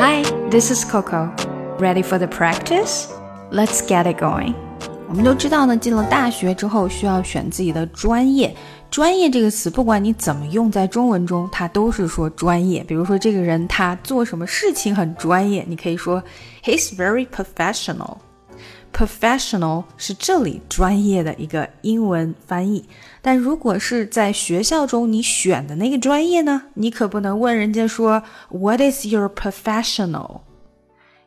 Hi, this is Coco. Ready for the practice? Let's get it going. 我们都知道呢，进了大学之后需要选自己的专业。专业这个词，不管你怎么用在中文中，它都是说专业。比如说，这个人他做什么事情很专业，你可以说 He's very professional. Professional 是这里专业的一个英文翻译。但如果是在学校中你选的那个专业呢，你可不能问人家说 What is your professional？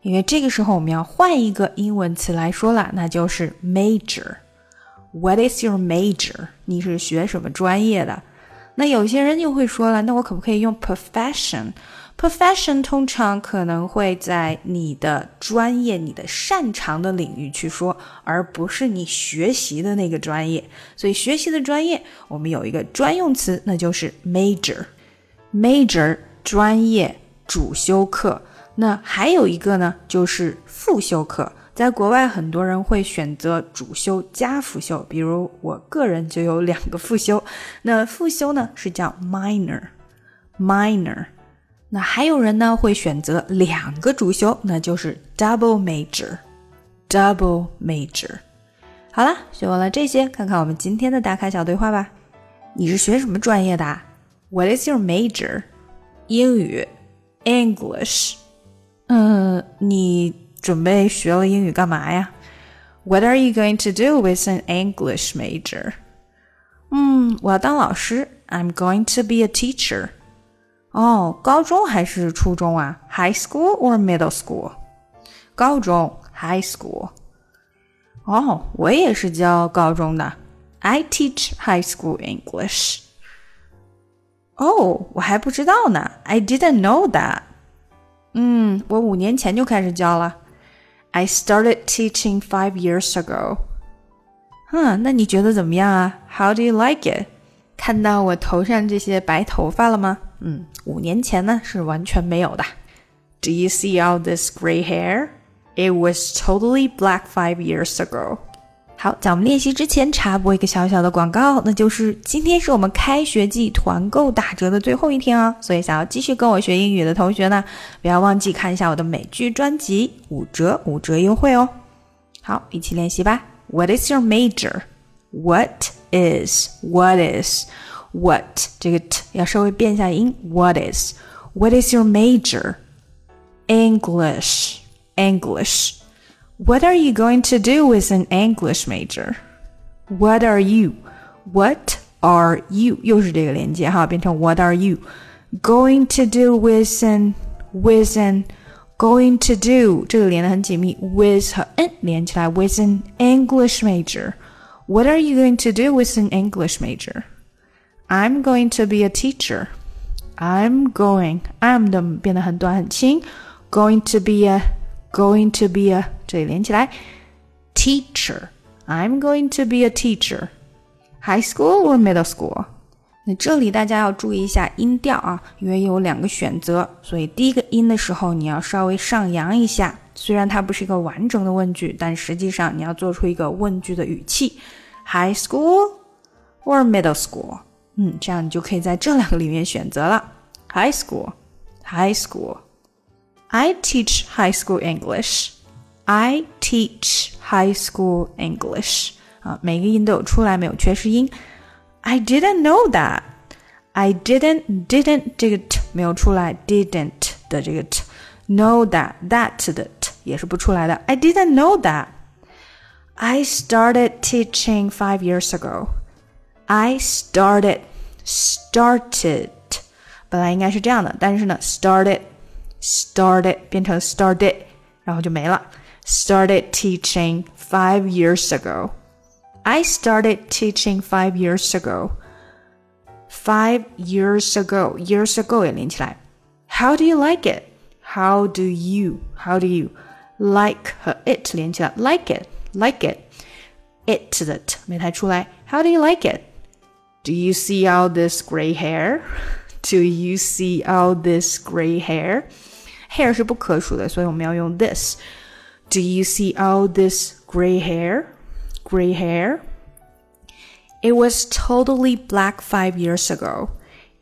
因为这个时候我们要换一个英文词来说了，那就是 major。What is your major？你是学什么专业的？那有些人就会说了，那我可不可以用 profession？Profession 通常可能会在你的专业、你的擅长的领域去说，而不是你学习的那个专业。所以学习的专业，我们有一个专用词，那就是 major。major 专业主修课。那还有一个呢，就是副修课。在国外，很多人会选择主修加辅修，比如我个人就有两个副修。那副修呢是叫 minor，minor。那还有人呢会选择两个主修，那就是 double major，double major。好了，学完了这些，看看我们今天的打卡小对话吧。你是学什么专业的？What is your major？英语，English。嗯，你。准备学了英语干嘛呀？What are you going to do with an English major？嗯，我要当老师。I'm going to be a teacher。哦，高中还是初中啊？High school or middle school？高中，high school。哦，我也是教高中的。I teach high school English。哦，我还不知道呢。I didn't know that。嗯，我五年前就开始教了。I started teaching five years ago. 哼，那你觉得怎么样啊？How do you like it？ 看到我头上这些白头发了吗？嗯，五年前呢是完全没有的。Do you see all this gray hair? It was totally black five years ago. 好，在我们练习之前插播一个小小的广告，那就是今天是我们开学季团购打折的最后一天哦，所以想要继续跟我学英语的同学呢，不要忘记看一下我的美剧专辑，五折五折优惠哦。好，一起练习吧。What is your major? What is? What is? What 这个 t 要稍微变一下音。What is? What is your major? English. English. What are you going to do with an English major? What are you? What are you? 又是这个连接哈，变成 What are you going to do with an with an going to do 这个连得很紧密，with 和 n 连起来，with an English major. What are you going to do with an English major? I'm going to be a teacher. I'm going I'm 的变得很短很轻，going to be a going to be a 这里连起来，teacher。I'm going to be a teacher. High school or middle school？那这里大家要注意一下音调啊，因为有两个选择，所以第一个音的时候你要稍微上扬一下。 虽然它不是一个完整的问句，但实际上你要做出一个问句的语气。High school or middle school？嗯，这样你就可以在这两个里面选择了。High school, high school. I teach high school English. I teach high school English. 啊，每个音都有出来，没有缺失音。I didn't know that. I didn't didn't 这个 t 没有出来，didn't 的这个 t。Know that that 的 t 也是不出来的。I didn't know that. I started teaching five years ago. I started started 本来应该是这样的，但是呢，started started 变成 started，然后就没了。Started teaching five years ago. I started teaching five years ago. Five years ago, years ago 也连起来。How do you like it? How do you? How do you like 和 it 连起来？Like it, like it. It 的 t 没太出来。How do you like it? Do you see all this gray hair? Do you see all this gray hair? hair 是不可数的，所以我们要用 this。Do you see all this gray hair? Gray hair? It was totally black five years ago.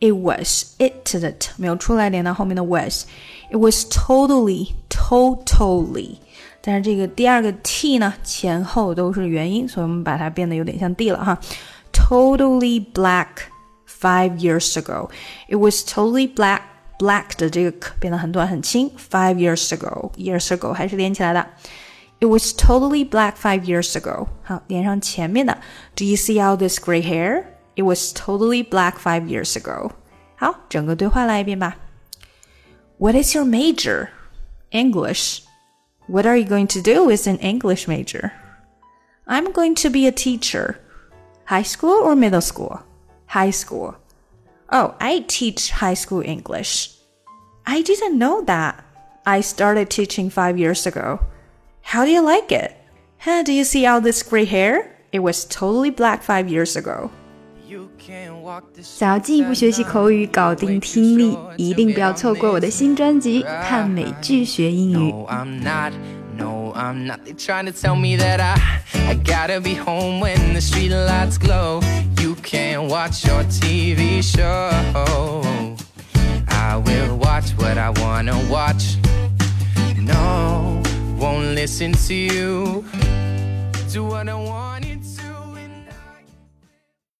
It was it 的 t 没有出来，连到后面的 was。It was totally totally，但是这个第二个 t 呢，前后都是元音，所以我们把它变得有点像 d 了哈。Totally black five years ago. It was totally black. Black 的这个 k 变得很短很轻。Five years ago, years ago 还是连起来的。It was totally black five years ago. 好，连上前面的。Do you see all this gray hair? It was totally black five years ago. 好，整个对话来一遍吧。What is your major? English. What are you going to do with an English major? I'm going to be a teacher. High school or middle school? High school. Oh, I teach high school English. I didn't know that. I started teaching five years ago. How do you like it? Huh, do you see all this gray hair? It was totally black five years ago. 想要进一步学习口语，搞定听力，一定不要错过我的新专辑《看美剧学英语》。No, I'm not. They trying to tell me that I, I gotta be home when the street lights glow. You can't watch your TV show. I will watch what I wanna watch. No, won't listen to you. Do what I want.